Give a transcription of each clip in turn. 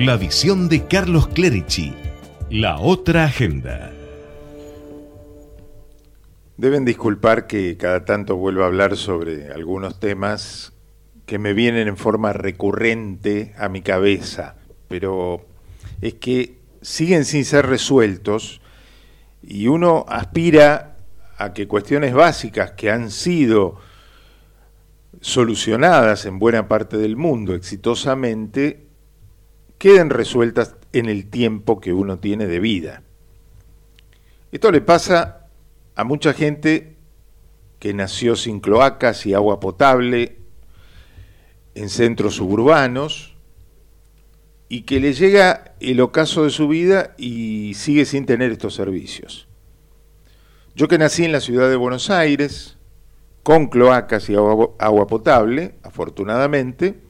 La visión de Carlos Clerici. La otra agenda. Deben disculpar que cada tanto vuelva a hablar sobre algunos temas que me vienen en forma recurrente a mi cabeza, pero es que siguen sin ser resueltos y uno aspira a que cuestiones básicas que han sido solucionadas en buena parte del mundo exitosamente queden resueltas en el tiempo que uno tiene de vida. Esto le pasa a mucha gente que nació sin cloacas y agua potable en centros suburbanos y que le llega el ocaso de su vida y sigue sin tener estos servicios. Yo que nací en la ciudad de Buenos Aires, con cloacas y agua, potable, afortunadamente,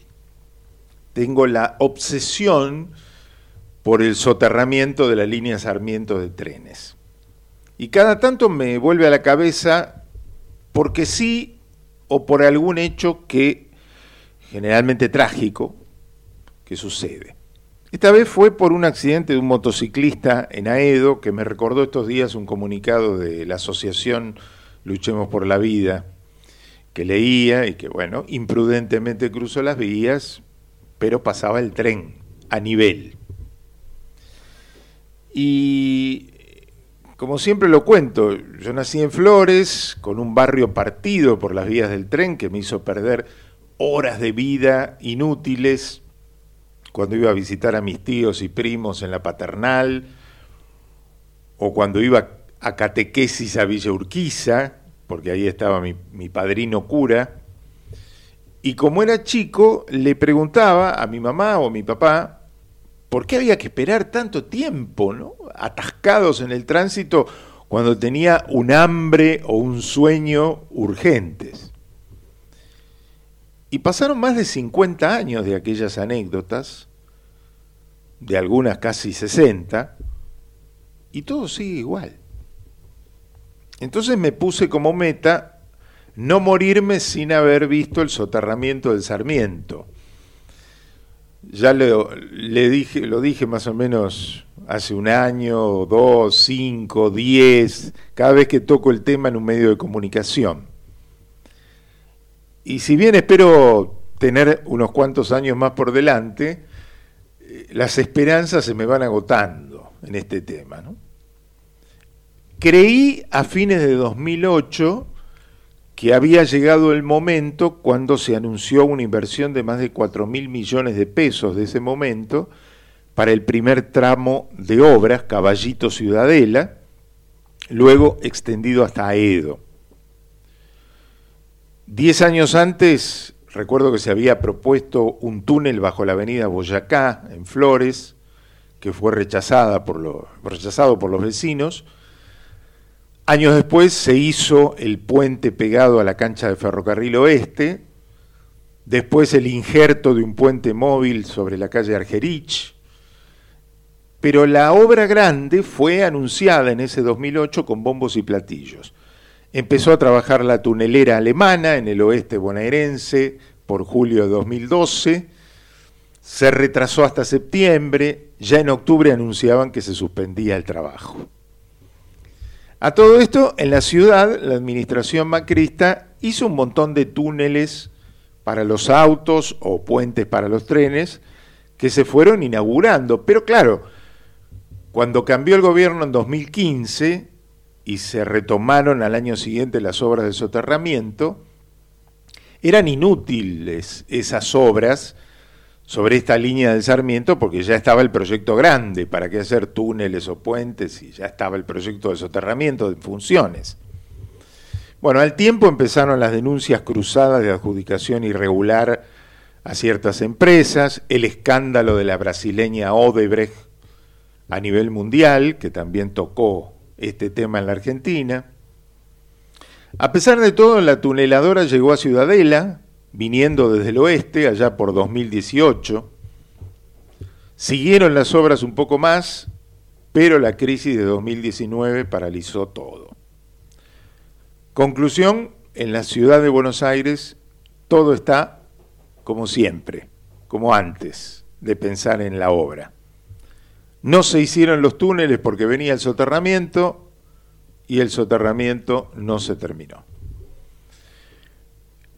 tengo la obsesión por el soterramiento de la línea Sarmiento de trenes. Y cada tanto me vuelve a la cabeza porque sí o por algún hecho que generalmente trágico que sucede. Esta vez fue por un accidente de un motociclista en Aedo que me recordó estos días un comunicado de la asociación Luchemos por la Vida, que leía y que, bueno, imprudentemente cruzó las vías, pero pasaba el tren a nivel. Y como siempre lo cuento, yo nací en Flores, con un barrio partido por las vías del tren que me hizo perder horas de vida inútiles cuando iba a visitar a mis tíos y primos en la paternal, o cuando iba a catequesis a Villa Urquiza, porque ahí estaba mi, mi, padrino cura, y como era chico, le preguntaba a mi mamá o a mi papá por qué había que esperar tanto tiempo, ¿no? atascados en el tránsito cuando tenía un hambre o un sueño urgentes. Y pasaron más de 50 años de aquellas anécdotas, de algunas casi 60, y todo sigue igual. Entonces me puse como meta no morirme sin haber visto el soterramiento del Sarmiento. Ya le, dije, lo dije más o menos hace un año, dos, cinco, diez, cada vez que toco el tema en un medio de comunicación. Y si bien espero tener unos cuantos años más por delante, eh, las esperanzas se me van agotando en este tema. Creí a fines de 2008 que había llegado el momento cuando se anunció una inversión de más de 4 mil millones de pesos de ese momento para el primer tramo de obras, Caballito Ciudadela, luego extendido hasta Edo. Diez años antes, recuerdo que se había propuesto un túnel bajo la avenida Boyacá, en Flores, que fue rechazada por rechazado por los vecinos. Años después se hizo el puente pegado a la cancha de ferrocarril oeste, después el injerto de un puente móvil sobre la calle Argerich, pero la obra grande fue anunciada en ese 2008 con bombos y platillos. Empezó a trabajar la tunelera alemana en el oeste bonaerense por julio de 2012. Se retrasó hasta septiembre. Ya en octubre anunciaban que se suspendía el trabajo. A todo esto, en la ciudad, la administración macrista hizo un montón de túneles para los autos o puentes para los trenes que se fueron inaugurando. Pero claro, cuando cambió el gobierno en 2015, y se retomaron al año siguiente las obras de soterramiento, eran inútiles esas obras sobre esta línea del Sarmiento porque ya estaba el proyecto grande, para qué hacer túneles o puentes y ya estaba el proyecto de soterramiento en funciones. Bueno, al tiempo empezaron las denuncias cruzadas de adjudicación irregular a ciertas empresas, el escándalo de la brasileña Odebrecht a nivel mundial, que también tocó este tema en la Argentina. A pesar de todo, la tuneladora llegó a Ciudadela, viniendo desde el oeste, allá por 2018. Siguieron las obras un poco más, pero la crisis de 2019 paralizó todo. Conclusión, en la ciudad de Buenos Aires todo está como siempre, como antes, de pensar en la obra. No se hicieron los túneles porque venía el soterramiento y el soterramiento no se terminó.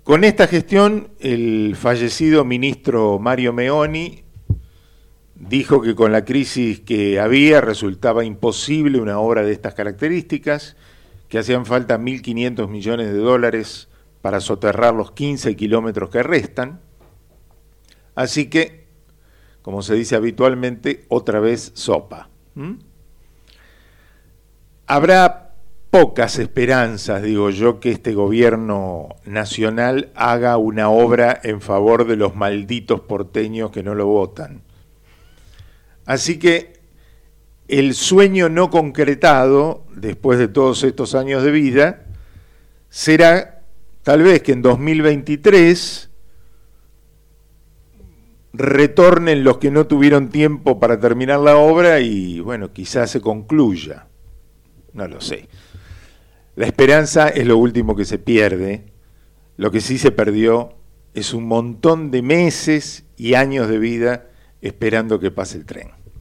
Con esta gestión, el fallecido ministro Mario Meoni dijo que con la crisis que había resultaba imposible una obra de estas características, que hacían falta 1.500 millones de dólares para soterrar los 15 kilómetros que restan. Así que, como se dice habitualmente, otra vez sopa. Habrá pocas esperanzas, digo yo, que este gobierno nacional haga una obra en favor de los malditos porteños que no lo votan. Así que el sueño no concretado, después de todos estos años de vida, será tal vez que en 2023 retornen los que no tuvieron tiempo para terminar la obra y bueno, quizás se concluya. No lo sé. La esperanza es lo último que se pierde. Lo que sí se perdió es un montón de meses y años de vida esperando que pase el tren.